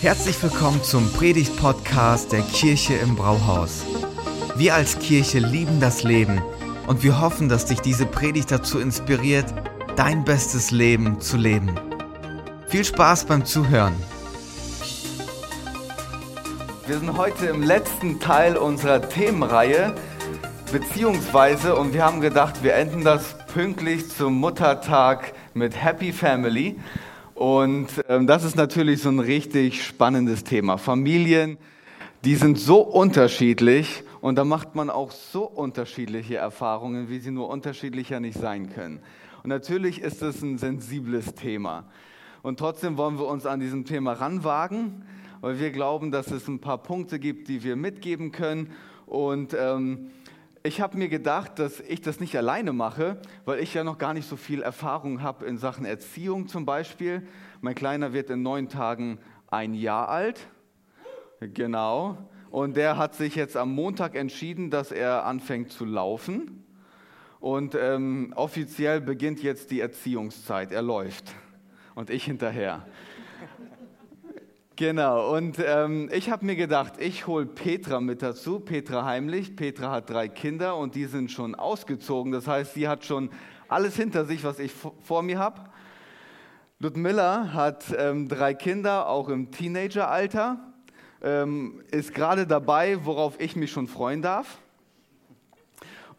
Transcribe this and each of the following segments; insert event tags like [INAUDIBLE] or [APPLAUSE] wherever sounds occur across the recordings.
Herzlich willkommen zum Predigt-Podcast der Kirche im Brauhaus. Wir als Kirche lieben das Leben und wir hoffen, dass dich diese Predigt dazu inspiriert, dein bestes Leben zu leben. Viel Spaß beim Zuhören. Wir sind heute im letzten Teil unserer Themenreihe, beziehungsweise, und wir haben gedacht, wir enden das pünktlich zum Muttertag mit Happy Family. Und ähm, das ist natürlich so ein richtig spannendes Thema. Familien, die sind so unterschiedlich und da macht man auch so unterschiedliche Erfahrungen, wie sie nur unterschiedlicher nicht sein können. Und natürlich ist es ein sensibles Thema. Und trotzdem wollen wir uns an diesem Thema ranwagen, weil wir glauben, dass es ein paar Punkte gibt, die wir mitgeben können. Und ähm, ich habe mir gedacht, dass ich das nicht alleine mache, weil ich ja noch gar nicht so viel Erfahrung habe in Sachen Erziehung zum Beispiel. Mein Kleiner wird in neun Tagen ein Jahr alt. Genau. Und der hat sich jetzt am Montag entschieden, dass er anfängt zu laufen. Und ähm, offiziell beginnt jetzt die Erziehungszeit. Er läuft. Und ich hinterher. Genau, und ähm, ich habe mir gedacht, ich hole Petra mit dazu, Petra heimlich. Petra hat drei Kinder und die sind schon ausgezogen. Das heißt, sie hat schon alles hinter sich, was ich vor mir habe. Ludmilla hat ähm, drei Kinder, auch im Teenageralter, ähm, ist gerade dabei, worauf ich mich schon freuen darf.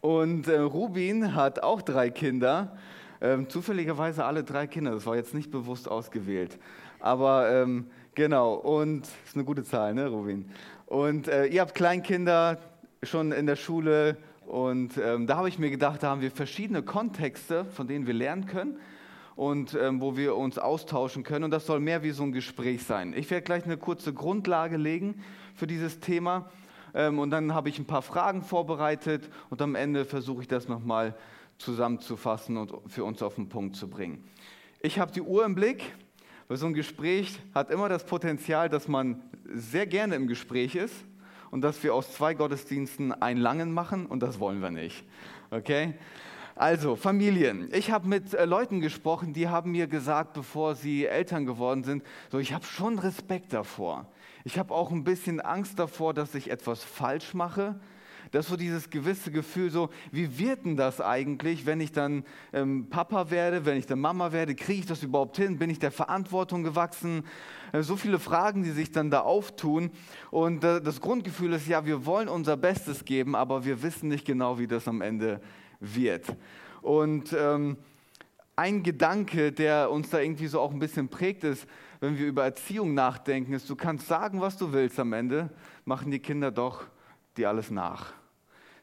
Und äh, Rubin hat auch drei Kinder, ähm, zufälligerweise alle drei Kinder, das war jetzt nicht bewusst ausgewählt. Aber ähm, Genau, und ist eine gute Zahl, ne, Rubin? Und äh, ihr habt Kleinkinder schon in der Schule und ähm, da habe ich mir gedacht, da haben wir verschiedene Kontexte, von denen wir lernen können und ähm, wo wir uns austauschen können. Und das soll mehr wie so ein Gespräch sein. Ich werde gleich eine kurze Grundlage legen für dieses Thema ähm, und dann habe ich ein paar Fragen vorbereitet und am Ende versuche ich das nochmal zusammenzufassen und für uns auf den Punkt zu bringen. Ich habe die Uhr im Blick. Weil so ein Gespräch hat immer das Potenzial, dass man sehr gerne im Gespräch ist und dass wir aus zwei Gottesdiensten einen langen machen und das wollen wir nicht. Okay? Also, Familien. Ich habe mit äh, Leuten gesprochen, die haben mir gesagt, bevor sie Eltern geworden sind, so, ich habe schon Respekt davor. Ich habe auch ein bisschen Angst davor, dass ich etwas falsch mache, das ist so dieses gewisse Gefühl, so, wie wird denn das eigentlich, wenn ich dann ähm, Papa werde, wenn ich dann Mama werde, kriege ich das überhaupt hin? Bin ich der Verantwortung gewachsen? Äh, so viele Fragen, die sich dann da auftun. Und äh, das Grundgefühl ist, ja, wir wollen unser Bestes geben, aber wir wissen nicht genau, wie das am Ende wird. Und ähm, ein Gedanke, der uns da irgendwie so auch ein bisschen prägt, ist, wenn wir über Erziehung nachdenken, ist, du kannst sagen, was du willst am Ende, machen die Kinder doch dir alles nach.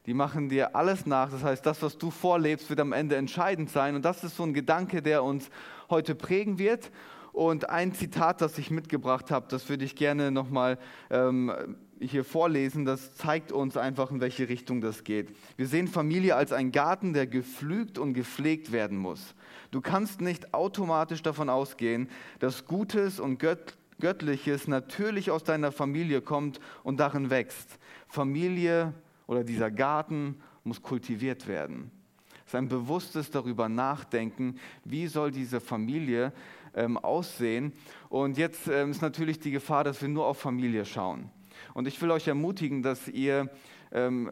Die machen dir alles nach. Das heißt, das, was du vorlebst, wird am Ende entscheidend sein. Und das ist so ein Gedanke, der uns heute prägen wird. Und ein Zitat, das ich mitgebracht habe, das würde ich gerne nochmal ähm, hier vorlesen. Das zeigt uns einfach, in welche Richtung das geht. Wir sehen Familie als einen Garten, der gepflügt und gepflegt werden muss. Du kannst nicht automatisch davon ausgehen, dass Gutes und Gött Göttliches natürlich aus deiner Familie kommt und darin wächst. Familie oder dieser Garten muss kultiviert werden. Es ist ein bewusstes darüber nachdenken, wie soll diese Familie ähm, aussehen. Und jetzt ähm, ist natürlich die Gefahr, dass wir nur auf Familie schauen. Und ich will euch ermutigen, dass ihr ähm,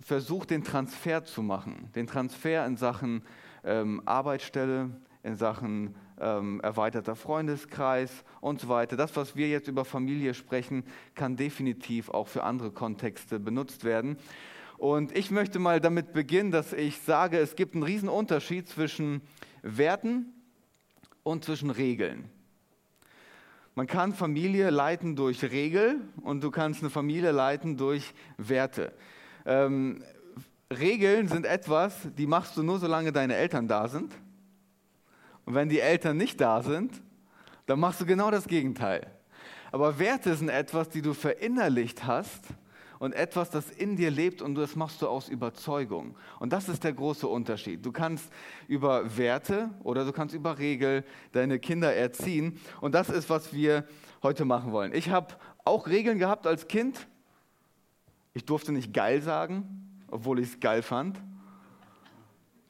versucht, den Transfer zu machen. Den Transfer in Sachen ähm, Arbeitsstelle, in Sachen ähm, erweiterter Freundeskreis und so weiter. Das, was wir jetzt über Familie sprechen, kann definitiv auch für andere Kontexte benutzt werden. Und ich möchte mal damit beginnen, dass ich sage, es gibt einen riesen Unterschied zwischen Werten und zwischen Regeln. Man kann Familie leiten durch Regel und du kannst eine Familie leiten durch Werte. Ähm, Regeln sind etwas, die machst du nur, solange deine Eltern da sind. Und wenn die Eltern nicht da sind, dann machst du genau das Gegenteil. Aber Werte sind etwas, die du verinnerlicht hast und etwas, das in dir lebt und das machst du aus Überzeugung. Und das ist der große Unterschied. Du kannst über Werte oder du kannst über Regel deine Kinder erziehen. Und das ist, was wir heute machen wollen. Ich habe auch Regeln gehabt als Kind. Ich durfte nicht geil sagen, obwohl ich es geil fand.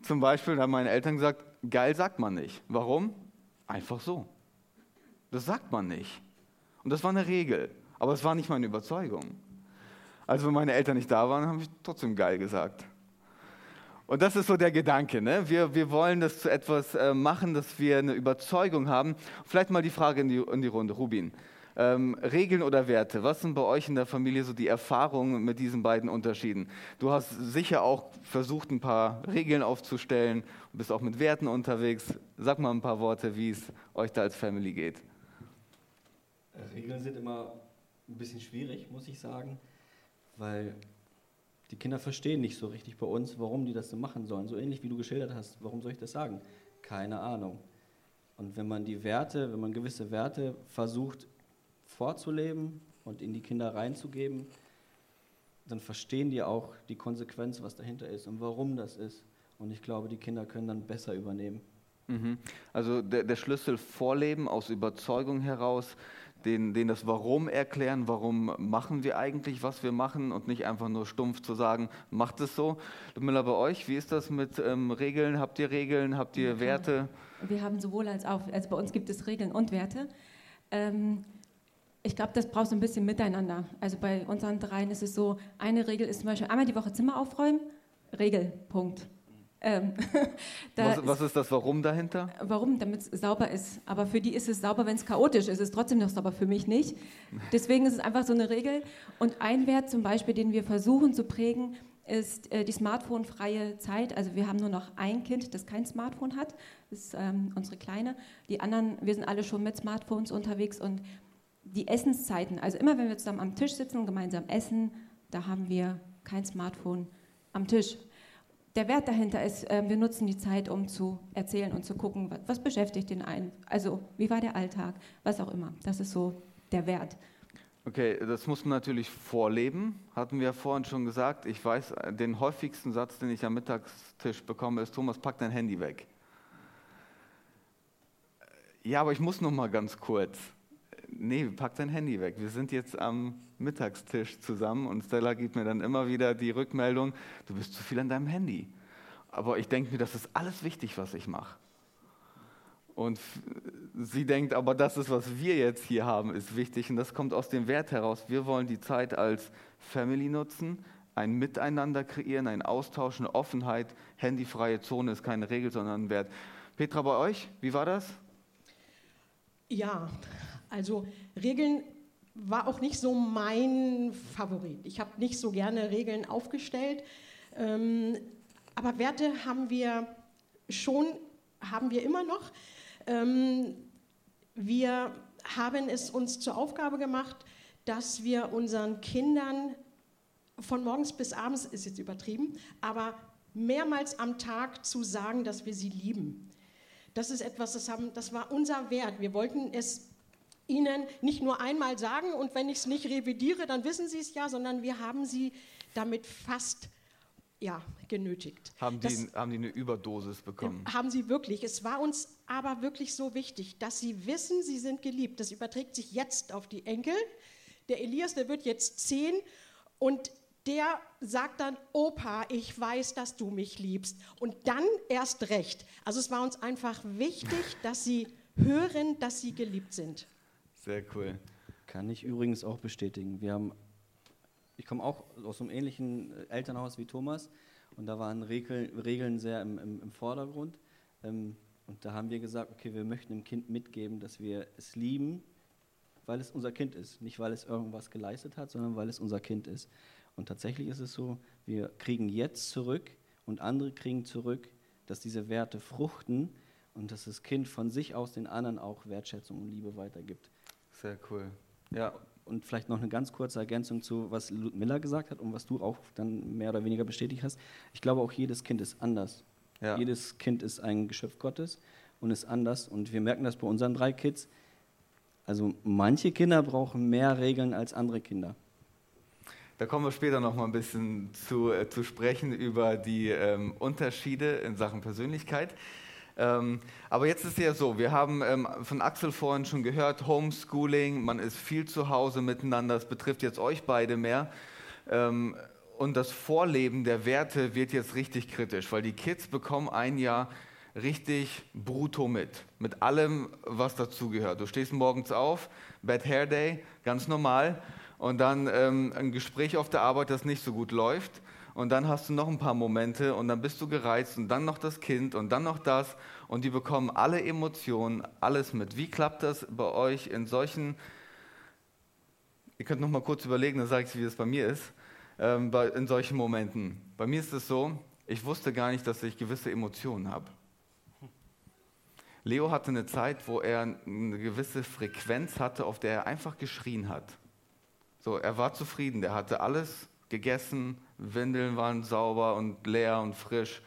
Zum Beispiel haben meine Eltern gesagt, geil sagt man nicht. Warum? Einfach so. Das sagt man nicht. Und das war eine Regel, aber es war nicht meine Überzeugung. Also wenn meine Eltern nicht da waren, habe ich trotzdem geil gesagt. Und das ist so der Gedanke. Ne? Wir, wir wollen das zu etwas äh, machen, dass wir eine Überzeugung haben. Vielleicht mal die Frage in die, in die Runde, Rubin. Ähm, Regeln oder Werte? Was sind bei euch in der Familie so die Erfahrungen mit diesen beiden Unterschieden? Du hast sicher auch versucht, ein paar Regeln aufzustellen bist auch mit Werten unterwegs. Sag mal ein paar Worte, wie es euch da als Family geht. Regeln sind immer ein bisschen schwierig, muss ich sagen, weil die Kinder verstehen nicht so richtig bei uns, warum die das so machen sollen. So ähnlich wie du geschildert hast, warum soll ich das sagen? Keine Ahnung. Und wenn man die Werte, wenn man gewisse Werte versucht vorzuleben und in die Kinder reinzugeben, dann verstehen die auch die Konsequenz, was dahinter ist und warum das ist. Und ich glaube, die Kinder können dann besser übernehmen. Mhm. Also der, der, Schlüssel vorleben aus Überzeugung heraus, den, den das Warum erklären, warum machen wir eigentlich, was wir machen und nicht einfach nur stumpf zu sagen, macht es so. Ludmilla, bei euch, wie ist das mit ähm, Regeln? Habt ihr Regeln? Habt ihr ja, Werte? Wir haben sowohl als auch, also bei uns gibt es Regeln und Werte. Ähm, ich glaube, das braucht so ein bisschen Miteinander. Also bei unseren dreien ist es so, eine Regel ist zum Beispiel einmal die Woche Zimmer aufräumen, Regel, Punkt. Ähm, [LAUGHS] was, was, ist das Warum dahinter? Warum? Damit es sauber ist. Aber für die ist es sauber, wenn es chaotisch ist. Es ist trotzdem noch sauber, für mich nicht. [LAUGHS] Deswegen ist es einfach so eine Regel. Und ein Wert zum Beispiel, den wir versuchen zu prägen, ist äh, die smartphone-freie Zeit. Also wir haben nur noch ein Kind, das kein Smartphone hat. Das ist ähm, unsere Kleine. Die anderen, wir sind alle schon mit Smartphones unterwegs und die Essenszeiten, also immer wenn wir zusammen am Tisch sitzen und gemeinsam essen, da haben wir kein Smartphone am Tisch. Der Wert dahinter ist, äh, wir nutzen die Zeit, um zu erzählen und zu gucken, was, was beschäftigt den einen. Also wie war der Alltag, was auch immer. Das ist so der Wert. Okay, das muss man natürlich vorleben, hatten wir vorhin schon gesagt. Ich weiß, den häufigsten Satz, den ich am Mittagstisch bekomme, ist, Thomas, pack dein Handy weg. Ja, aber ich muss noch mal ganz kurz nee, pack dein Handy weg. Wir sind jetzt am Mittagstisch zusammen und Stella gibt mir dann immer wieder die Rückmeldung, du bist zu viel an deinem Handy. Aber ich denke mir, das ist alles wichtig, was ich mache. Und sie denkt, aber das ist, was wir jetzt hier haben, ist wichtig. Und das kommt aus dem Wert heraus. Wir wollen die Zeit als Family nutzen, ein Miteinander kreieren, ein Austausch, eine Offenheit. Handyfreie Zone ist keine Regel, sondern ein Wert. Petra, bei euch, wie war das? Ja, also Regeln war auch nicht so mein Favorit. Ich habe nicht so gerne Regeln aufgestellt. Ähm, aber Werte haben wir schon, haben wir immer noch. Ähm, wir haben es uns zur Aufgabe gemacht, dass wir unseren Kindern von morgens bis abends, ist jetzt übertrieben, aber mehrmals am Tag zu sagen, dass wir sie lieben. Das ist etwas, das, haben, das war unser Wert. Wir wollten es Ihnen nicht nur einmal sagen und wenn ich es nicht revidiere, dann wissen Sie es ja, sondern wir haben Sie damit fast ja, genötigt. Haben die, das, haben die eine Überdosis bekommen? Haben sie wirklich. Es war uns aber wirklich so wichtig, dass sie wissen, sie sind geliebt. Das überträgt sich jetzt auf die Enkel. Der Elias, der wird jetzt zehn und der sagt dann, Opa, ich weiß, dass du mich liebst. Und dann erst recht. Also es war uns einfach wichtig, dass sie hören, dass sie geliebt sind. Sehr cool. Kann ich übrigens auch bestätigen. Wir haben, ich komme auch aus einem ähnlichen äh, Elternhaus wie Thomas und da waren Regeln, Regeln sehr im, im, im Vordergrund. Ähm, und da haben wir gesagt, okay, wir möchten dem Kind mitgeben, dass wir es lieben, weil es unser Kind ist. Nicht, weil es irgendwas geleistet hat, sondern weil es unser Kind ist. Und tatsächlich ist es so, wir kriegen jetzt zurück und andere kriegen zurück, dass diese Werte fruchten und dass das Kind von sich aus den anderen auch Wertschätzung und Liebe weitergibt. Sehr cool. Ja. Und vielleicht noch eine ganz kurze Ergänzung zu, was Ludmilla gesagt hat und was du auch dann mehr oder weniger bestätigt hast. Ich glaube, auch jedes Kind ist anders. Ja. Jedes Kind ist ein Geschöpf Gottes und ist anders. Und wir merken das bei unseren drei Kids. Also manche Kinder brauchen mehr Regeln als andere Kinder. Da kommen wir später noch mal ein bisschen zu, äh, zu sprechen über die ähm, Unterschiede in Sachen Persönlichkeit. Ähm, aber jetzt ist es ja so, wir haben ähm, von Axel vorhin schon gehört, Homeschooling, man ist viel zu Hause miteinander, das betrifft jetzt euch beide mehr. Ähm, und das Vorleben der Werte wird jetzt richtig kritisch, weil die Kids bekommen ein Jahr richtig brutto mit, mit allem, was dazugehört. Du stehst morgens auf, Bad Hair Day, ganz normal, und dann ähm, ein Gespräch auf der Arbeit, das nicht so gut läuft, und dann hast du noch ein paar Momente und dann bist du gereizt und dann noch das Kind und dann noch das und die bekommen alle Emotionen, alles mit. Wie klappt das bei euch in solchen, ihr könnt noch mal kurz überlegen, dann sage ich, wie das bei mir ist, ähm, bei, in solchen Momenten. Bei mir ist es so, ich wusste gar nicht, dass ich gewisse Emotionen habe. Leo hatte eine Zeit, wo er eine gewisse Frequenz hatte, auf der er einfach geschrien hat. So, er war zufrieden, der hatte alles gegessen, Windeln waren sauber und leer und frisch.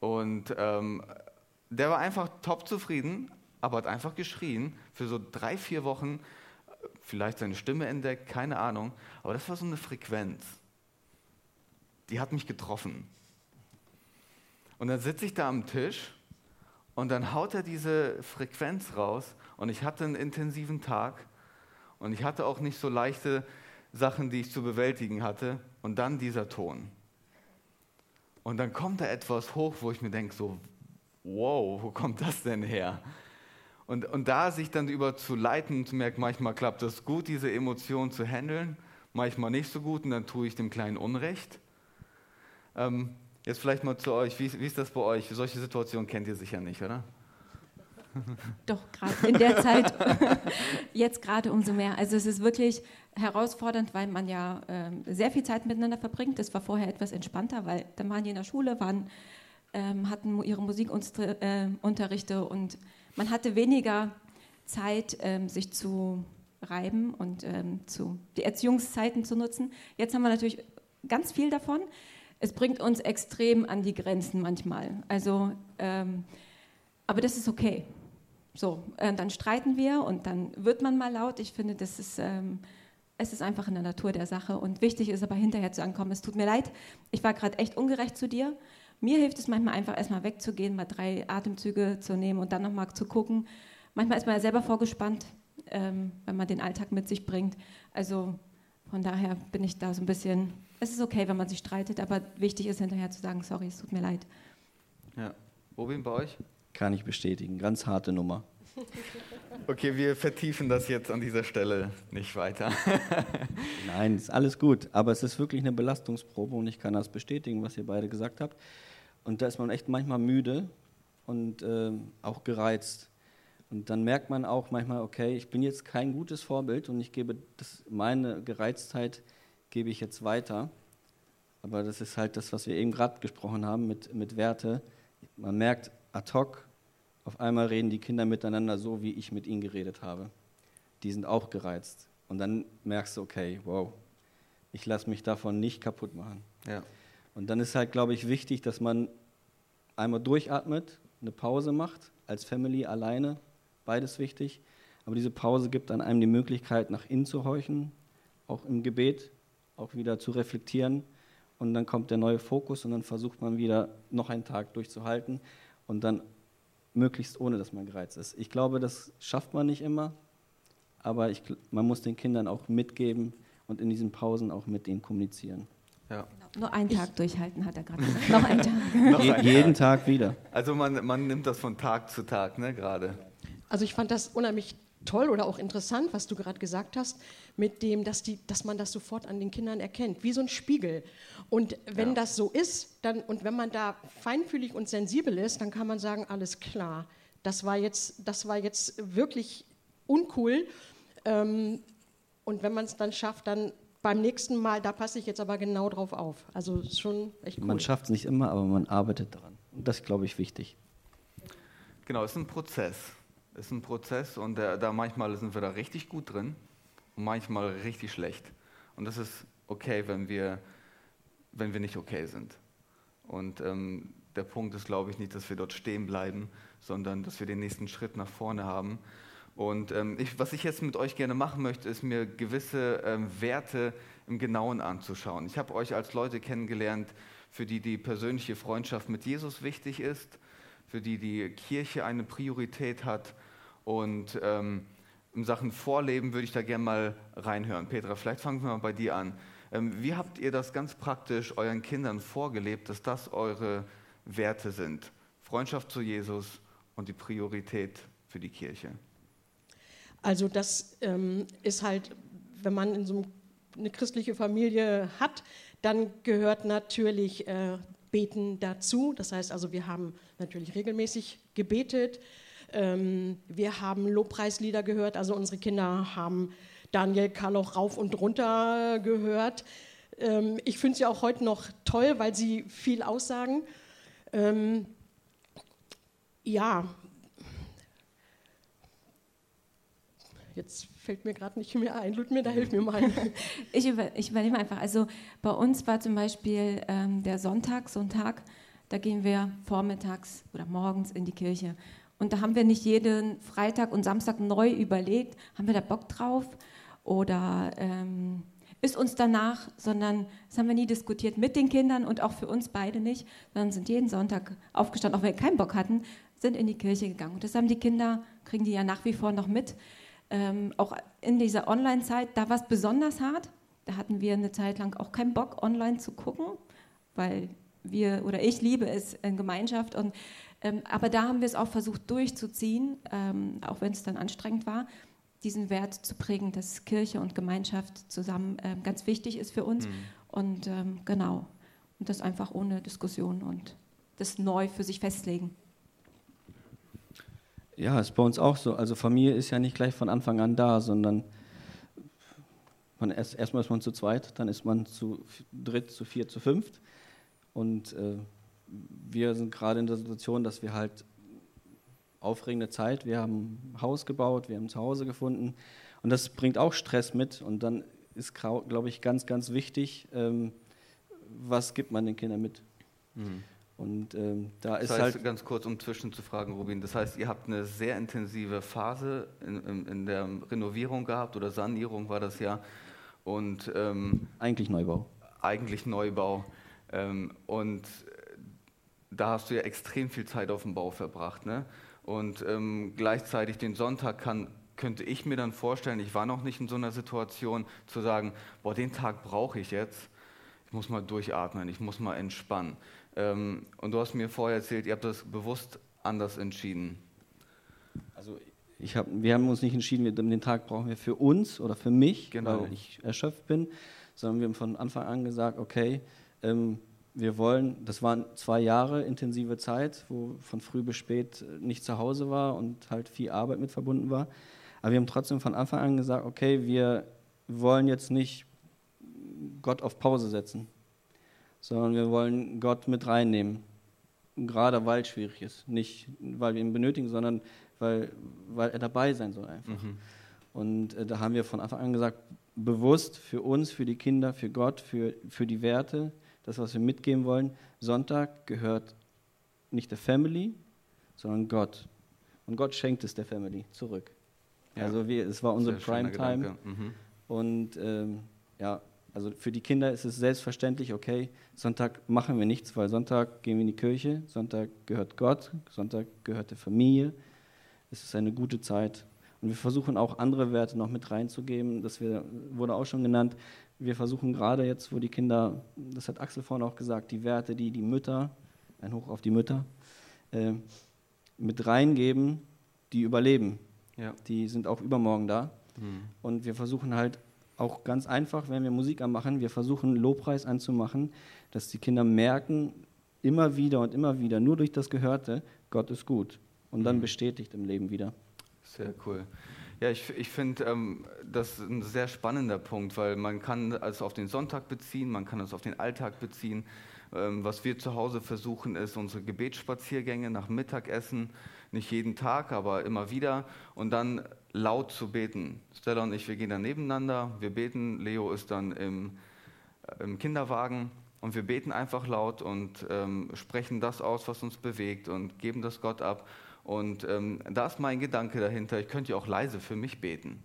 Und ähm, der war einfach top zufrieden, aber hat einfach geschrien für so drei, vier Wochen, vielleicht seine Stimme entdeckt, keine Ahnung. Aber das war so eine Frequenz. Die hat mich getroffen. Und dann sitze ich da am Tisch und dann haut er diese Frequenz raus und ich hatte einen intensiven Tag und ich hatte auch nicht so leichte Sachen, die ich zu bewältigen hatte und dann dieser Ton. Und dann kommt da etwas hoch, wo ich mir denke, so, wow, wo kommt das denn her? Und, und da sich dann über zu leiten und zu merken, manchmal klappt das gut, diese Emotionen zu handeln, manchmal nicht so gut und dann tue ich dem Kleinen Unrecht. Ähm, jetzt vielleicht mal zu euch, wie, wie ist das bei euch? Solche Situationen kennt ihr sicher nicht, oder? Doch, gerade in der Zeit, [LAUGHS] jetzt gerade umso mehr. Also es ist wirklich herausfordernd, weil man ja äh, sehr viel Zeit miteinander verbringt. Das war vorher etwas entspannter, weil dann waren die in der Schule, waren, ähm, hatten ihre Musikunterrichte äh, und man hatte weniger Zeit, ähm, sich zu reiben und ähm, zu, die Erziehungszeiten zu nutzen. Jetzt haben wir natürlich ganz viel davon. Es bringt uns extrem an die Grenzen manchmal. Also, ähm, aber das ist okay. So, äh, dann streiten wir und dann wird man mal laut. Ich finde, das ist, ähm, es ist einfach in der Natur der Sache. Und wichtig ist aber hinterher zu ankommen, es tut mir leid, ich war gerade echt ungerecht zu dir. Mir hilft es manchmal einfach erstmal wegzugehen, mal drei Atemzüge zu nehmen und dann nochmal zu gucken. Manchmal ist man ja selber vorgespannt, ähm, wenn man den Alltag mit sich bringt. Also von daher bin ich da so ein bisschen, es ist okay, wenn man sich streitet, aber wichtig ist hinterher zu sagen, sorry, es tut mir leid. Ja. Robin, bei euch? Kann ich bestätigen. Ganz harte Nummer. [LAUGHS] Okay, wir vertiefen das jetzt an dieser Stelle nicht weiter. [LAUGHS] Nein, ist alles gut. Aber es ist wirklich eine Belastungsprobe und ich kann das bestätigen, was ihr beide gesagt habt. Und da ist man echt manchmal müde und äh, auch gereizt. Und dann merkt man auch manchmal, okay, ich bin jetzt kein gutes Vorbild und ich gebe das, meine Gereiztheit gebe ich jetzt weiter. Aber das ist halt das, was wir eben gerade gesprochen haben mit, mit Werte. Man merkt, ad hoc, auf einmal reden die Kinder miteinander so, wie ich mit ihnen geredet habe. Die sind auch gereizt. Und dann merkst du, okay, wow, ich lasse mich davon nicht kaputt machen. Ja. Und dann ist halt, glaube ich, wichtig, dass man einmal durchatmet, eine Pause macht, als Family alleine, beides wichtig. Aber diese Pause gibt dann einem die Möglichkeit, nach innen zu horchen, auch im Gebet, auch wieder zu reflektieren. Und dann kommt der neue Fokus und dann versucht man wieder noch einen Tag durchzuhalten und dann möglichst ohne, dass man gereizt ist. Ich glaube, das schafft man nicht immer, aber ich, man muss den Kindern auch mitgeben und in diesen Pausen auch mit ihnen kommunizieren. Ja. Genau. Nur einen Tag ich, durchhalten, hat er gerade gesagt. [LAUGHS] Noch [LAUGHS] einen Tag. Jeden Tag wieder. Also man, man nimmt das von Tag zu Tag, ne, gerade. Also ich fand das unheimlich toll oder auch interessant, was du gerade gesagt hast, mit dem, dass, die, dass man das sofort an den Kindern erkennt, wie so ein Spiegel. Und wenn ja. das so ist, dann, und wenn man da feinfühlig und sensibel ist, dann kann man sagen, alles klar, das war jetzt, das war jetzt wirklich uncool. Ähm, und wenn man es dann schafft, dann beim nächsten Mal, da passe ich jetzt aber genau drauf auf. Also ist schon echt cool. Man schafft es nicht immer, aber man arbeitet daran. Und das ist, glaube ich, wichtig. Genau, es ist ein Prozess ist ein Prozess und da, da manchmal sind wir da richtig gut drin und manchmal richtig schlecht. Und das ist okay, wenn wir, wenn wir nicht okay sind. Und ähm, der Punkt ist, glaube ich, nicht, dass wir dort stehen bleiben, sondern dass wir den nächsten Schritt nach vorne haben. Und ähm, ich, was ich jetzt mit euch gerne machen möchte, ist mir gewisse ähm, Werte im Genauen anzuschauen. Ich habe euch als Leute kennengelernt, für die die persönliche Freundschaft mit Jesus wichtig ist, für die die Kirche eine Priorität hat und ähm, in Sachen Vorleben würde ich da gerne mal reinhören. Petra, vielleicht fangen wir mal bei dir an. Ähm, wie habt ihr das ganz praktisch euren Kindern vorgelebt, dass das eure Werte sind? Freundschaft zu Jesus und die Priorität für die Kirche? Also das ähm, ist halt, wenn man in so eine christliche Familie hat, dann gehört natürlich äh, Beten dazu. Das heißt also, wir haben natürlich regelmäßig gebetet. Ähm, wir haben Lobpreislieder gehört. Also unsere Kinder haben Daniel Karloch rauf und runter gehört. Ähm, ich finde sie auch heute noch toll, weil sie viel aussagen. Ähm, ja, Jetzt fällt mir gerade nicht mehr ein. Ludmir, da hilf mir mal. [LAUGHS] ich, über, ich übernehme einfach. Also bei uns war zum Beispiel ähm, der Sonntag, so ein Tag, da gehen wir vormittags oder morgens in die Kirche. Und da haben wir nicht jeden Freitag und Samstag neu überlegt, haben wir da Bock drauf oder ähm, ist uns danach, sondern das haben wir nie diskutiert mit den Kindern und auch für uns beide nicht, sondern sind jeden Sonntag aufgestanden, auch wenn wir keinen Bock hatten, sind in die Kirche gegangen. Und das haben die Kinder, kriegen die ja nach wie vor noch mit ähm, auch in dieser Online-Zeit, da war es besonders hart. Da hatten wir eine Zeit lang auch keinen Bock, online zu gucken, weil wir oder ich liebe es in Gemeinschaft. Und, ähm, aber da haben wir es auch versucht durchzuziehen, ähm, auch wenn es dann anstrengend war, diesen Wert zu prägen, dass Kirche und Gemeinschaft zusammen ähm, ganz wichtig ist für uns. Mhm. Und ähm, genau, und das einfach ohne Diskussion und das neu für sich festlegen. Ja, ist bei uns auch so. Also Familie ist ja nicht gleich von Anfang an da, sondern man erst, erstmal ist man zu zweit, dann ist man zu dritt, zu viert, zu fünft. Und äh, wir sind gerade in der Situation, dass wir halt aufregende Zeit, wir haben ein Haus gebaut, wir haben zu Hause gefunden und das bringt auch Stress mit. Und dann ist, glaube ich, ganz, ganz wichtig, ähm, was gibt man den Kindern mit. Mhm. Und ähm, da das ist heißt, halt. Ganz kurz, um zwischenzufragen, Rubin, das heißt, ihr habt eine sehr intensive Phase in, in, in der Renovierung gehabt oder Sanierung war das ja. Und, ähm, eigentlich Neubau. Eigentlich Neubau. Ähm, und da hast du ja extrem viel Zeit auf dem Bau verbracht. Ne? Und ähm, gleichzeitig den Sonntag kann, könnte ich mir dann vorstellen, ich war noch nicht in so einer Situation, zu sagen, boah, den Tag brauche ich jetzt. Ich muss mal durchatmen, ich muss mal entspannen. Ähm, und du hast mir vorher erzählt, ihr habt das bewusst anders entschieden. Also ich hab, wir haben uns nicht entschieden, wir, den Tag brauchen wir für uns oder für mich, genau. weil ich erschöpft bin, sondern wir haben von Anfang an gesagt, okay, ähm, wir wollen, das waren zwei Jahre intensive Zeit, wo von früh bis spät nicht zu Hause war und halt viel Arbeit mit verbunden war. Aber wir haben trotzdem von Anfang an gesagt, okay, wir wollen jetzt nicht Gott auf Pause setzen sondern wir wollen Gott mit reinnehmen. Gerade weil es schwierig ist. Nicht, weil wir ihn benötigen, sondern weil, weil er dabei sein soll einfach. Mhm. Und äh, da haben wir von Anfang an gesagt, bewusst für uns, für die Kinder, für Gott, für, für die Werte, das, was wir mitgeben wollen, Sonntag gehört nicht der Family, sondern Gott. Und Gott schenkt es der Family zurück. Ja. Also wir, es war unsere Primetime. Mhm. Und ähm, ja, also für die Kinder ist es selbstverständlich, okay, Sonntag machen wir nichts, weil Sonntag gehen wir in die Kirche, Sonntag gehört Gott, Sonntag gehört der Familie. Es ist eine gute Zeit. Und wir versuchen auch andere Werte noch mit reinzugeben. Das wir, wurde auch schon genannt. Wir versuchen gerade jetzt, wo die Kinder, das hat Axel vorhin auch gesagt, die Werte, die die Mütter, ein Hoch auf die Mütter, äh, mit reingeben, die überleben. Ja. Die sind auch übermorgen da. Mhm. Und wir versuchen halt auch ganz einfach, wenn wir Musik anmachen, wir versuchen Lobpreis anzumachen, dass die Kinder merken, immer wieder und immer wieder, nur durch das Gehörte, Gott ist gut. Und dann mhm. bestätigt im Leben wieder. Sehr cool. Ja, ich, ich finde ähm, das ein sehr spannender Punkt, weil man kann es auf den Sonntag beziehen, man kann es auf den Alltag beziehen. Ähm, was wir zu Hause versuchen, ist unsere Gebetsspaziergänge nach Mittagessen, nicht jeden Tag, aber immer wieder. Und dann laut zu beten. Stella und ich, wir gehen dann nebeneinander, wir beten. Leo ist dann im, äh, im Kinderwagen und wir beten einfach laut und ähm, sprechen das aus, was uns bewegt und geben das Gott ab. Und ähm, da ist mein Gedanke dahinter, ich könnte ja auch leise für mich beten.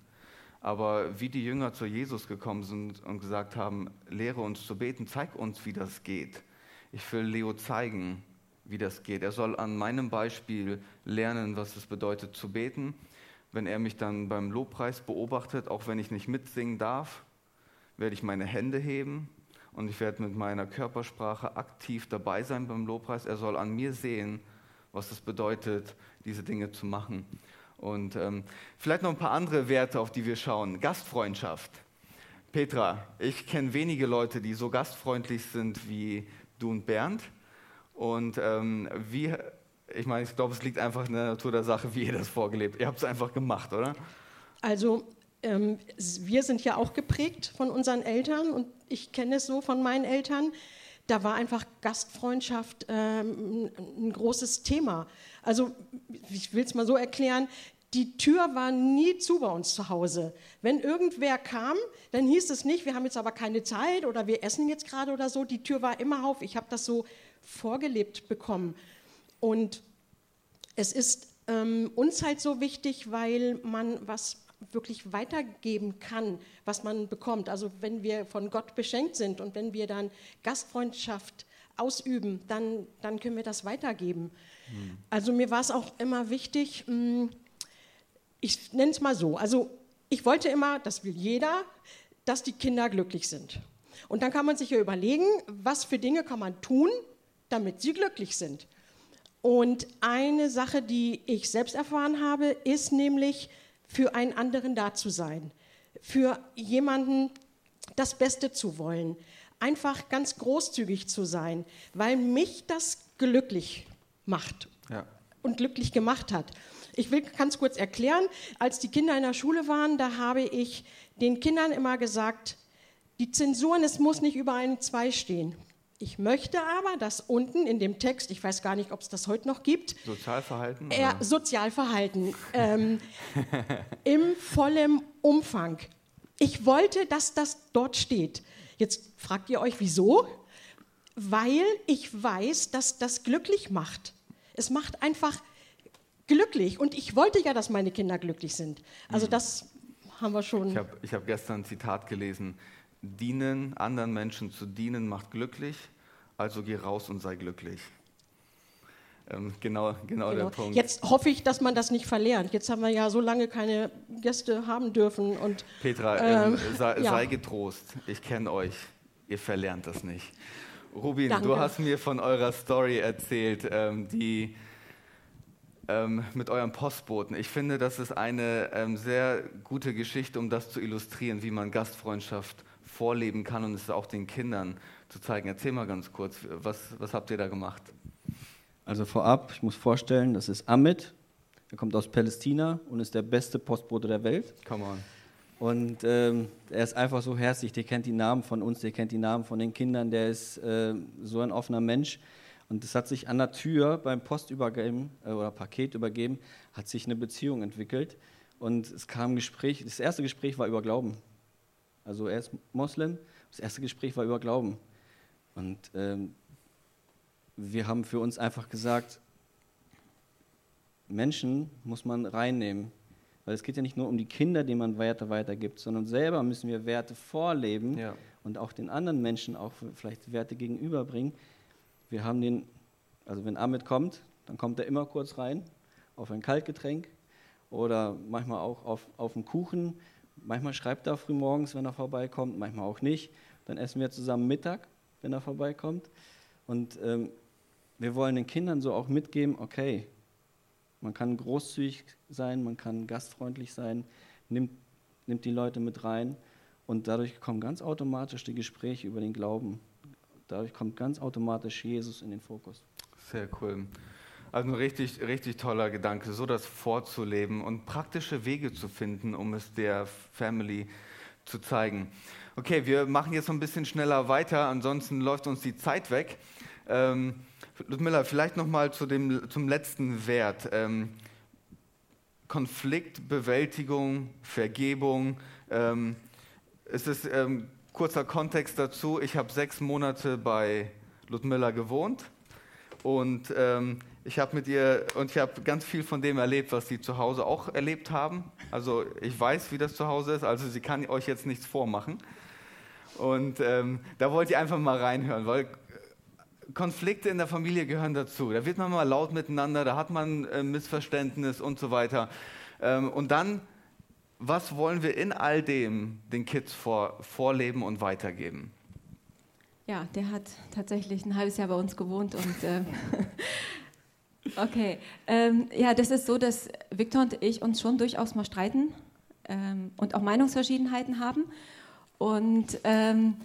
Aber wie die Jünger zu Jesus gekommen sind und gesagt haben, lehre uns zu beten, zeig uns, wie das geht. Ich will Leo zeigen, wie das geht. Er soll an meinem Beispiel lernen, was es bedeutet zu beten wenn er mich dann beim Lobpreis beobachtet, auch wenn ich nicht mitsingen darf, werde ich meine Hände heben und ich werde mit meiner Körpersprache aktiv dabei sein beim Lobpreis. Er soll an mir sehen, was es bedeutet, diese Dinge zu machen. Und ähm, vielleicht noch ein paar andere Werte, auf die wir schauen. Gastfreundschaft. Petra, ich kenne wenige Leute, die so gastfreundlich sind wie du und Bernd. Und ähm, wie, ich meine, ich glaube, es liegt einfach in der Natur der Sache, wie ihr das vorgelebt. Ihr habt es einfach gemacht, oder? Also ähm, wir sind ja auch geprägt von unseren Eltern und ich kenne es so von meinen Eltern. Da war einfach Gastfreundschaft ähm, ein großes Thema. Also ich will es mal so erklären, die Tür war nie zu bei uns zu Hause. Wenn irgendwer kam, dann hieß es nicht, wir haben jetzt aber keine Zeit oder wir essen jetzt gerade oder so. Die Tür war immer auf. Ich habe das so vorgelebt bekommen. Und es ist ähm, uns halt so wichtig, weil man was wirklich weitergeben kann, was man bekommt. Also wenn wir von Gott beschenkt sind und wenn wir dann Gastfreundschaft ausüben, dann, dann können wir das weitergeben. Hm. Also mir war es auch immer wichtig, hm, ich nenne es mal so, also ich wollte immer, das will jeder, dass die Kinder glücklich sind. Und dann kann man sich ja überlegen, was für Dinge kann man tun, damit sie glücklich sind. Und eine Sache, die ich selbst erfahren habe, ist nämlich, für einen anderen da zu sein, für jemanden das Beste zu wollen, einfach ganz großzügig zu sein, weil mich das glücklich macht ja. und glücklich gemacht hat. Ich will ganz kurz erklären, als die Kinder in der Schule waren, da habe ich den Kindern immer gesagt, die Zensuren, es muss nicht über einen Zwei stehen. Ich möchte aber, dass unten in dem Text, ich weiß gar nicht, ob es das heute noch gibt, Sozialverhalten? Äh, Sozialverhalten ähm, [LAUGHS] im vollen Umfang. Ich wollte, dass das dort steht. Jetzt fragt ihr euch, wieso? Weil ich weiß, dass das glücklich macht. Es macht einfach glücklich. Und ich wollte ja, dass meine Kinder glücklich sind. Also mhm. das haben wir schon. Ich habe hab gestern ein Zitat gelesen dienen, anderen Menschen zu dienen, macht glücklich, also geh raus und sei glücklich. Ähm, genau, genau, genau, der Punkt. Jetzt hoffe ich, dass man das nicht verlernt. Jetzt haben wir ja so lange keine Gäste haben dürfen. Und, Petra, ähm, ähm, sei, ja. sei, getrost. Ich kenne euch. Ihr verlernt das nicht. Rubin, Danke. du hast mir von eurer Story erzählt, ähm, die ähm, mit eurem Postboten. Ich finde, das ist eine ähm, sehr gute Geschichte, um das zu illustrieren, wie man Gastfreundschaft vorleben kann und es auch den Kindern zu zeigen. Erzähl mal ganz kurz, was, was habt ihr da gemacht? Also vorab, ich muss vorstellen, das ist Amit, er kommt aus Palästina und ist der beste Postbote der Welt. Come on. Und ähm, er ist einfach so herzlich, der kennt die Namen von uns, der kennt die Namen von den Kindern, der ist äh, so ein offener Mensch. Und es hat sich an der Tür beim Postübergeben äh, oder Paket übergeben, hat sich eine Beziehung entwickelt. Und es kam ein Gespräch, das erste Gespräch war über Glauben. Also er ist Moslem. Das erste Gespräch war über Glauben. Und ähm, wir haben für uns einfach gesagt, Menschen muss man reinnehmen. Weil es geht ja nicht nur um die Kinder, denen man Werte weitergibt, sondern selber müssen wir Werte vorleben ja. und auch den anderen Menschen auch vielleicht Werte gegenüberbringen. Wir haben den, also wenn Ahmed kommt, dann kommt er immer kurz rein auf ein Kaltgetränk oder manchmal auch auf, auf einen Kuchen Manchmal schreibt er früh morgens, wenn er vorbeikommt, manchmal auch nicht. Dann essen wir zusammen Mittag, wenn er vorbeikommt. Und ähm, wir wollen den Kindern so auch mitgeben, okay, man kann großzügig sein, man kann gastfreundlich sein, nimmt, nimmt die Leute mit rein und dadurch kommen ganz automatisch die Gespräche über den Glauben. Dadurch kommt ganz automatisch Jesus in den Fokus. Sehr cool. Also ein richtig, richtig toller Gedanke, so das vorzuleben und praktische Wege zu finden, um es der Family zu zeigen. Okay, wir machen jetzt noch ein bisschen schneller weiter, ansonsten läuft uns die Zeit weg. Ähm, Ludmilla, vielleicht noch mal zu zum letzten Wert. Ähm, Konfliktbewältigung, Vergebung. Ähm, es ist ähm, kurzer Kontext dazu. Ich habe sechs Monate bei Ludmilla gewohnt und ähm, ich habe mit ihr und ich habe ganz viel von dem erlebt, was sie zu Hause auch erlebt haben. Also ich weiß, wie das zu Hause ist. Also sie kann euch jetzt nichts vormachen. Und ähm, da wollt ihr einfach mal reinhören, weil Konflikte in der Familie gehören dazu. Da wird man mal laut miteinander, da hat man äh, Missverständnis und so weiter. Ähm, und dann, was wollen wir in all dem den Kids vor, vorleben und weitergeben? Ja, der hat tatsächlich ein halbes Jahr bei uns gewohnt und äh, Okay, ähm, ja, das ist so, dass Victor und ich uns schon durchaus mal streiten ähm, und auch Meinungsverschiedenheiten haben. Und ähm,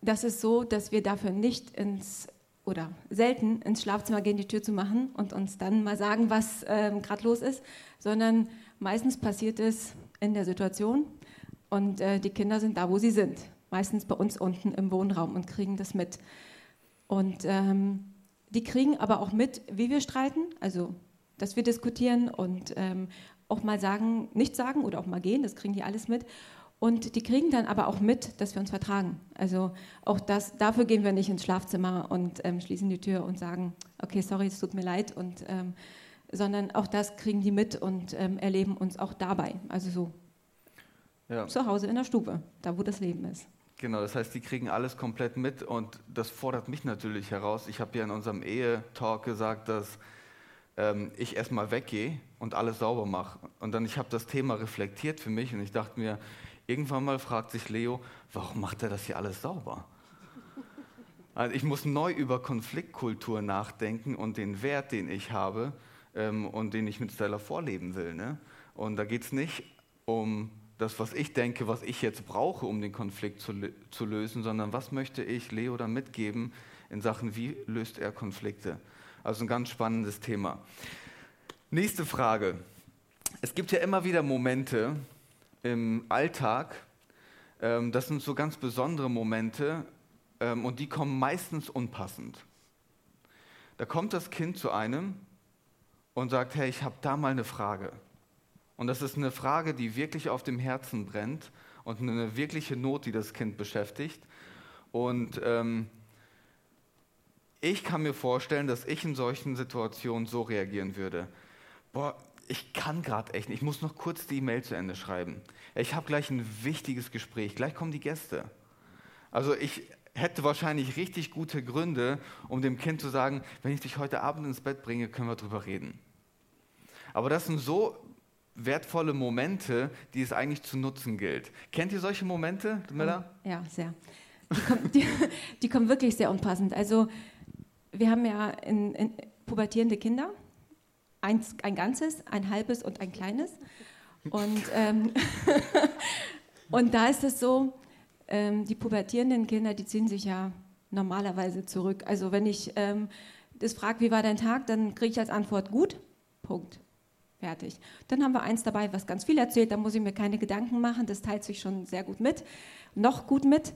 das ist so, dass wir dafür nicht ins oder selten ins Schlafzimmer gehen, die Tür zu machen und uns dann mal sagen, was ähm, gerade los ist, sondern meistens passiert es in der Situation und äh, die Kinder sind da, wo sie sind. Meistens bei uns unten im Wohnraum und kriegen das mit. Und ähm, die kriegen aber auch mit, wie wir streiten, also dass wir diskutieren und ähm, auch mal sagen, nicht sagen oder auch mal gehen, das kriegen die alles mit. Und die kriegen dann aber auch mit, dass wir uns vertragen. Also auch das, dafür gehen wir nicht ins Schlafzimmer und ähm, schließen die Tür und sagen, okay, sorry, es tut mir leid, und, ähm, sondern auch das kriegen die mit und ähm, erleben uns auch dabei. Also so ja. zu Hause in der Stube, da wo das Leben ist. Genau, das heißt, die kriegen alles komplett mit und das fordert mich natürlich heraus. Ich habe ja in unserem Ehetalk gesagt, dass ähm, ich erstmal weggehe und alles sauber mache. Und dann, ich habe das Thema reflektiert für mich und ich dachte mir, Irgendwann mal fragt sich Leo, warum macht er das hier alles sauber? Also ich muss neu über Konfliktkultur nachdenken und den Wert, den ich habe ähm, und den ich mit Stella vorleben will. Ne? Und da geht es nicht um das, was ich denke, was ich jetzt brauche, um den Konflikt zu, zu lösen, sondern was möchte ich Leo dann mitgeben in Sachen, wie löst er Konflikte? Also ein ganz spannendes Thema. Nächste Frage. Es gibt ja immer wieder Momente, im Alltag, ähm, das sind so ganz besondere Momente ähm, und die kommen meistens unpassend. Da kommt das Kind zu einem und sagt, hey, ich habe da mal eine Frage. Und das ist eine Frage, die wirklich auf dem Herzen brennt und eine wirkliche Not, die das Kind beschäftigt. Und ähm, ich kann mir vorstellen, dass ich in solchen Situationen so reagieren würde. Boah, ich kann gerade echt nicht, ich muss noch kurz die E-Mail zu Ende schreiben. Ich habe gleich ein wichtiges Gespräch, gleich kommen die Gäste. Also ich hätte wahrscheinlich richtig gute Gründe, um dem Kind zu sagen, wenn ich dich heute Abend ins Bett bringe, können wir drüber reden. Aber das sind so wertvolle Momente, die es eigentlich zu nutzen gilt. Kennt ihr solche Momente, Miller? Ja, sehr. Die kommen, die, [LAUGHS] die kommen wirklich sehr unpassend. Also wir haben ja in, in pubertierende Kinder ein, ein ganzes, ein halbes und ein kleines. Und, ähm, [LAUGHS] und da ist es so, ähm, die pubertierenden Kinder, die ziehen sich ja normalerweise zurück. Also wenn ich ähm, das frage, wie war dein Tag, dann kriege ich als Antwort gut, Punkt. Fertig. Dann haben wir eins dabei, was ganz viel erzählt, da muss ich mir keine Gedanken machen, das teilt sich schon sehr gut mit, noch gut mit.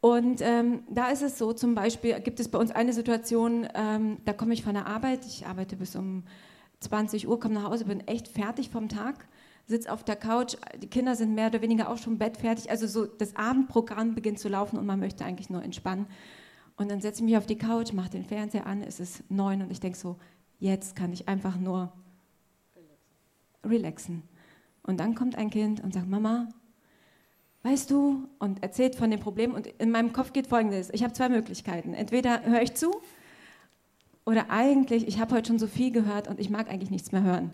Und ähm, da ist es so, zum Beispiel gibt es bei uns eine Situation, ähm, da komme ich von der Arbeit, ich arbeite bis um 20 Uhr, komme nach Hause, bin echt fertig vom Tag, sitze auf der Couch, die Kinder sind mehr oder weniger auch schon bettfertig, also so das Abendprogramm beginnt zu laufen und man möchte eigentlich nur entspannen. Und dann setze ich mich auf die Couch, mache den Fernseher an, es ist neun und ich denke so, jetzt kann ich einfach nur relaxen. Und dann kommt ein Kind und sagt, Mama, weißt du, und erzählt von dem Problem. Und in meinem Kopf geht Folgendes, ich habe zwei Möglichkeiten. Entweder höre ich zu oder eigentlich, ich habe heute schon so viel gehört und ich mag eigentlich nichts mehr hören.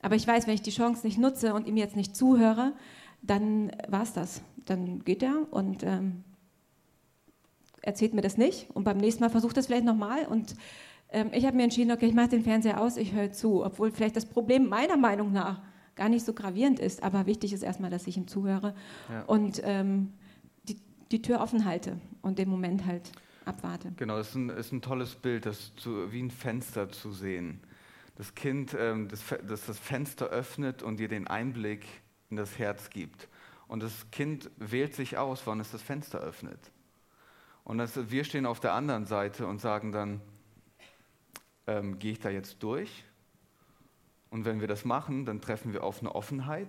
Aber ich weiß, wenn ich die Chance nicht nutze und ihm jetzt nicht zuhöre, dann war es das. Dann geht er und ähm, erzählt mir das nicht und beim nächsten Mal versucht er es vielleicht nochmal und ähm, ich habe mir entschieden, okay, ich mache den Fernseher aus, ich höre zu, obwohl vielleicht das Problem meiner Meinung nach gar nicht so gravierend ist, aber wichtig ist erstmal, dass ich ihm zuhöre ja. und ähm, die, die Tür offen halte und den Moment halt abwarte. Genau, es ist ein, ist ein tolles Bild, das zu, wie ein Fenster zu sehen. Das Kind, ähm, das, das das Fenster öffnet und dir den Einblick in das Herz gibt. Und das Kind wählt sich aus, wann es das Fenster öffnet. Und das, wir stehen auf der anderen Seite und sagen dann, ähm, gehe ich da jetzt durch? Und wenn wir das machen, dann treffen wir auf eine Offenheit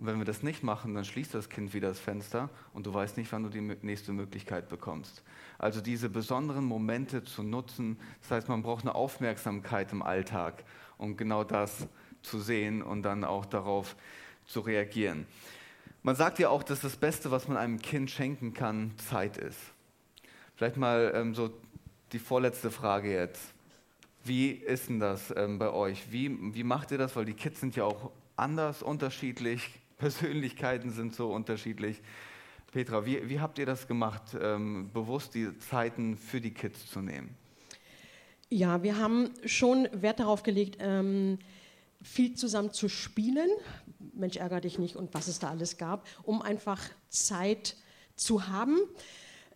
und wenn wir das nicht machen, dann schließt das Kind wieder das Fenster und du weißt nicht, wann du die nächste Möglichkeit bekommst. Also diese besonderen Momente zu nutzen, das heißt, man braucht eine Aufmerksamkeit im Alltag, um genau das zu sehen und dann auch darauf zu reagieren. Man sagt ja auch, dass das Beste, was man einem Kind schenken kann, Zeit ist. Vielleicht mal ähm, so die vorletzte Frage jetzt. Wie ist denn das ähm, bei euch? Wie, wie macht ihr das? Weil die Kids sind ja auch anders, unterschiedlich. [LAUGHS] Persönlichkeiten sind so unterschiedlich. Petra, wie, wie habt ihr das gemacht, ähm, bewusst die Zeiten für die Kids zu nehmen? Ja, wir haben schon Wert darauf gelegt, ähm, viel zusammen zu spielen. Mensch, ärger dich nicht und was es da alles gab, um einfach Zeit zu haben.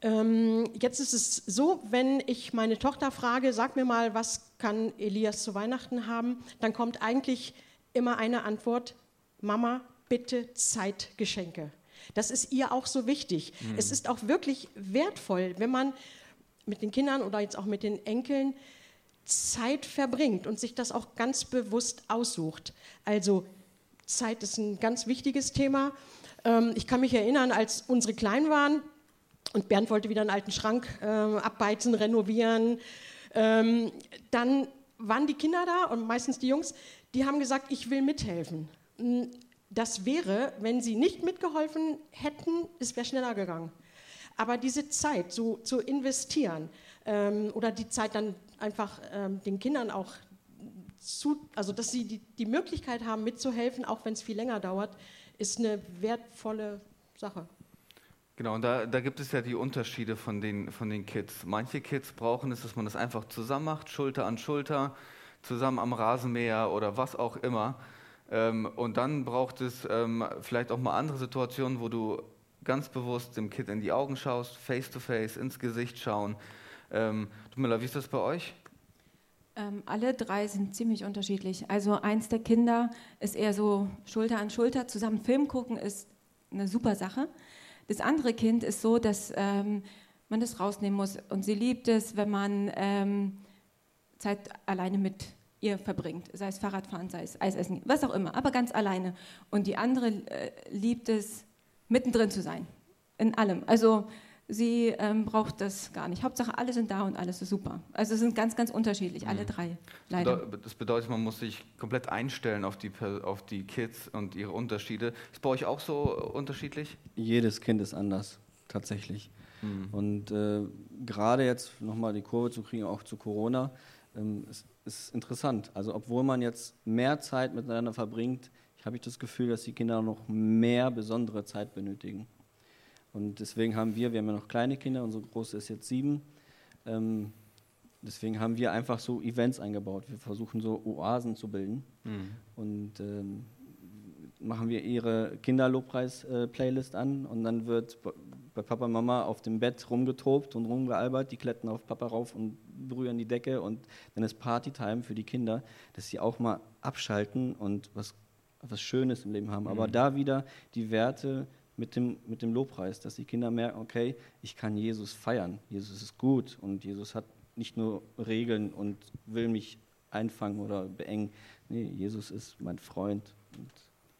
Ähm, jetzt ist es so, wenn ich meine Tochter frage, sag mir mal, was kann Elias zu Weihnachten haben, dann kommt eigentlich immer eine Antwort, Mama, bitte Zeitgeschenke. Das ist ihr auch so wichtig. Mhm. Es ist auch wirklich wertvoll, wenn man mit den Kindern oder jetzt auch mit den Enkeln Zeit verbringt und sich das auch ganz bewusst aussucht. Also Zeit ist ein ganz wichtiges Thema. Ähm, ich kann mich erinnern, als unsere klein waren und Bernd wollte wieder einen alten Schrank äh, abbeizen, renovieren, ähm, dann waren die Kinder da und meistens die Jungs, die haben gesagt, ich will mithelfen. Hm, das wäre, wenn sie nicht mitgeholfen hätten, es wäre schneller gegangen. Aber diese Zeit so zu investieren ähm, oder die Zeit dann einfach ähm, den Kindern auch zu, also dass sie die, die Möglichkeit haben mitzuhelfen, auch wenn es viel länger dauert, ist eine wertvolle Sache. Genau, und da, da, gibt es ja die Unterschiede von den, von den Kids. Manche Kids brauchen es, dass man das einfach zusammen macht, Schulter an Schulter, zusammen am Rasenmäher oder was auch immer. Ähm, und dann braucht es ähm, vielleicht auch mal andere Situationen, wo du ganz bewusst dem Kind in die Augen schaust, face to face, ins Gesicht schauen. Ähm, Dumilla, wie ist das bei euch? Ähm, alle drei sind ziemlich unterschiedlich. Also eins der Kinder ist eher so Schulter an Schulter, zusammen Film gucken ist eine super Sache. Das andere Kind ist so, dass ähm, man das rausnehmen muss und sie liebt es, wenn man ähm, Zeit alleine mit ihr verbringt, sei es Fahrradfahren, sei es Eisessen, was auch immer, aber ganz alleine. Und die andere äh, liebt es, mittendrin zu sein, in allem. Also sie ähm, braucht das gar nicht. Hauptsache, alle sind da und alles ist super. Also es sind ganz, ganz unterschiedlich, alle mhm. drei, leider. Das bedeutet, man muss sich komplett einstellen auf die, auf die Kids und ihre Unterschiede. Ist bei euch auch so unterschiedlich? Jedes Kind ist anders, tatsächlich. Mhm. Und äh, gerade jetzt nochmal die Kurve zu kriegen, auch zu Corona, ähm, ist, ist interessant. Also obwohl man jetzt mehr Zeit miteinander verbringt, habe ich das Gefühl, dass die Kinder noch mehr besondere Zeit benötigen. Und deswegen haben wir, wir haben ja noch kleine Kinder, unsere Große ist jetzt sieben, ähm, deswegen haben wir einfach so Events eingebaut. Wir versuchen so Oasen zu bilden mhm. und ähm, machen wir ihre Kinderlobpreis-Playlist an und dann wird bei Papa und Mama auf dem Bett rumgetobt und rumgealbert, die klettern auf Papa rauf und berühren die Decke und dann ist Partytime für die Kinder, dass sie auch mal abschalten und was, was Schönes im Leben haben. Mhm. Aber da wieder die Werte mit dem, mit dem Lobpreis, dass die Kinder merken, okay, ich kann Jesus feiern, Jesus ist gut und Jesus hat nicht nur Regeln und will mich einfangen oder beengen. Nee, Jesus ist mein Freund und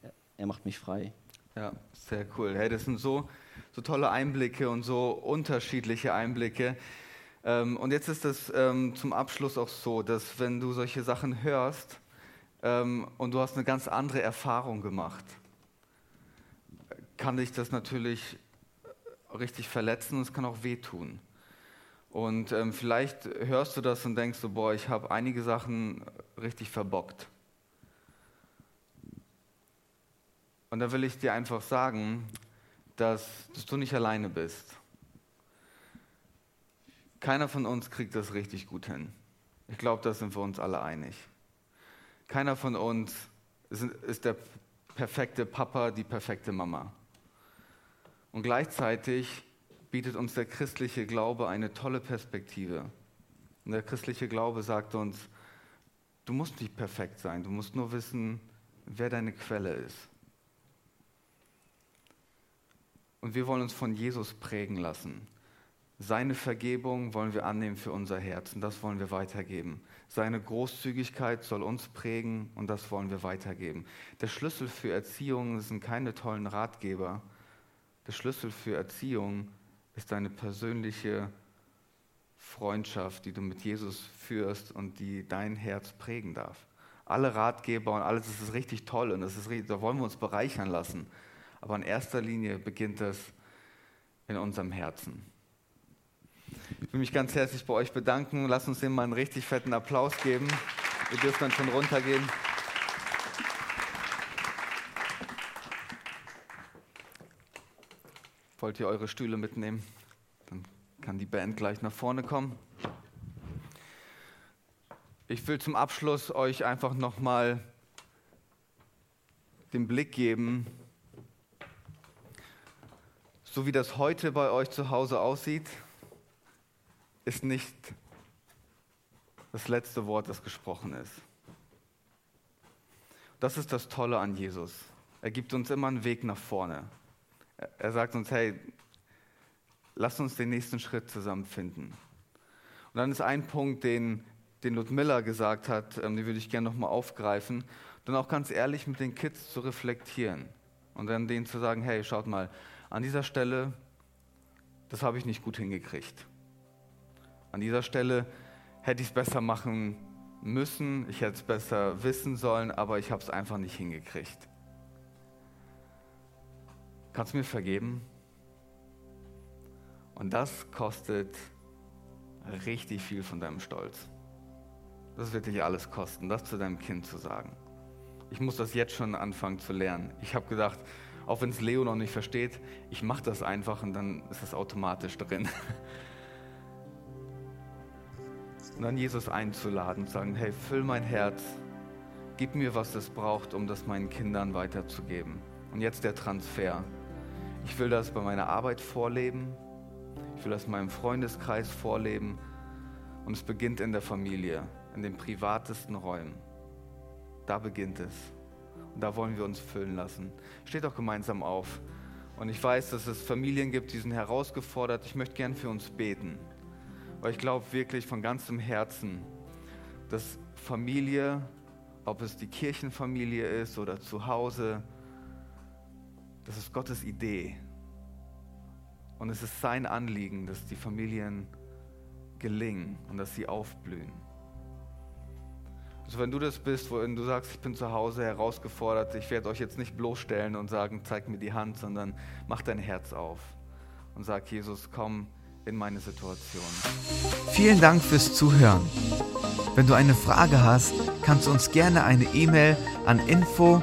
er, er macht mich frei. Ja, sehr cool. Hey, das sind so, so tolle Einblicke und so unterschiedliche Einblicke. Ähm, und jetzt ist es ähm, zum Abschluss auch so, dass wenn du solche Sachen hörst ähm, und du hast eine ganz andere Erfahrung gemacht, kann dich das natürlich richtig verletzen und es kann auch wehtun. Und ähm, vielleicht hörst du das und denkst so, boah, ich habe einige Sachen richtig verbockt. Und da will ich dir einfach sagen, dass, dass du nicht alleine bist. Keiner von uns kriegt das richtig gut hin. Ich glaube, da sind wir uns alle einig. Keiner von uns ist der perfekte Papa, die perfekte Mama. Und gleichzeitig bietet uns der christliche Glaube eine tolle Perspektive. Und der christliche Glaube sagt uns, du musst nicht perfekt sein, du musst nur wissen, wer deine Quelle ist. Und wir wollen uns von Jesus prägen lassen. Seine Vergebung wollen wir annehmen für unser Herz und das wollen wir weitergeben. Seine Großzügigkeit soll uns prägen und das wollen wir weitergeben. Der Schlüssel für Erziehung sind keine tollen Ratgeber. Der Schlüssel für Erziehung ist deine persönliche Freundschaft, die du mit Jesus führst und die dein Herz prägen darf. Alle Ratgeber und alles, das ist richtig toll und das ist, da wollen wir uns bereichern lassen. Aber in erster Linie beginnt das in unserem Herzen. Ich will mich ganz herzlich bei euch bedanken. Lasst uns dem mal einen richtig fetten Applaus geben. Ihr dürft dann schon runtergehen. Wollt ihr eure Stühle mitnehmen? Dann kann die Band gleich nach vorne kommen. Ich will zum Abschluss euch einfach nochmal den Blick geben, so wie das heute bei euch zu Hause aussieht, ist nicht das letzte Wort, das gesprochen ist. Das ist das Tolle an Jesus. Er gibt uns immer einen Weg nach vorne. Er sagt uns, hey, lass uns den nächsten Schritt zusammen finden. Und dann ist ein Punkt, den, den Ludmilla gesagt hat, ähm, den würde ich gerne nochmal aufgreifen dann auch ganz ehrlich mit den Kids zu reflektieren und dann denen zu sagen, hey, schaut mal, an dieser Stelle, das habe ich nicht gut hingekriegt. An dieser Stelle hätte ich es besser machen müssen, ich hätte es besser wissen sollen, aber ich habe es einfach nicht hingekriegt. Kannst du mir vergeben? Und das kostet richtig viel von deinem Stolz. Das wird dich alles kosten, das zu deinem Kind zu sagen. Ich muss das jetzt schon anfangen zu lernen. Ich habe gedacht, auch wenn es Leo noch nicht versteht, ich mache das einfach und dann ist es automatisch drin. Und dann Jesus einzuladen sagen, hey, füll mein Herz, gib mir, was es braucht, um das meinen Kindern weiterzugeben. Und jetzt der Transfer. Ich will das bei meiner Arbeit vorleben, ich will das in meinem Freundeskreis vorleben und es beginnt in der Familie, in den privatesten Räumen. Da beginnt es. Und da wollen wir uns füllen lassen. Steht doch gemeinsam auf. Und ich weiß, dass es Familien gibt, die sind herausgefordert. Ich möchte gern für uns beten. Weil ich glaube wirklich von ganzem Herzen, dass Familie, ob es die Kirchenfamilie ist oder zu Hause, das ist Gottes Idee. Und es ist sein Anliegen, dass die Familien gelingen und dass sie aufblühen. Also wenn du das bist, wo du sagst, ich bin zu Hause herausgefordert, ich werde euch jetzt nicht bloßstellen und sagen, zeig mir die Hand, sondern mach dein Herz auf und sag, Jesus, komm in meine Situation. Vielen Dank fürs Zuhören. Wenn du eine Frage hast, kannst du uns gerne eine E-Mail an info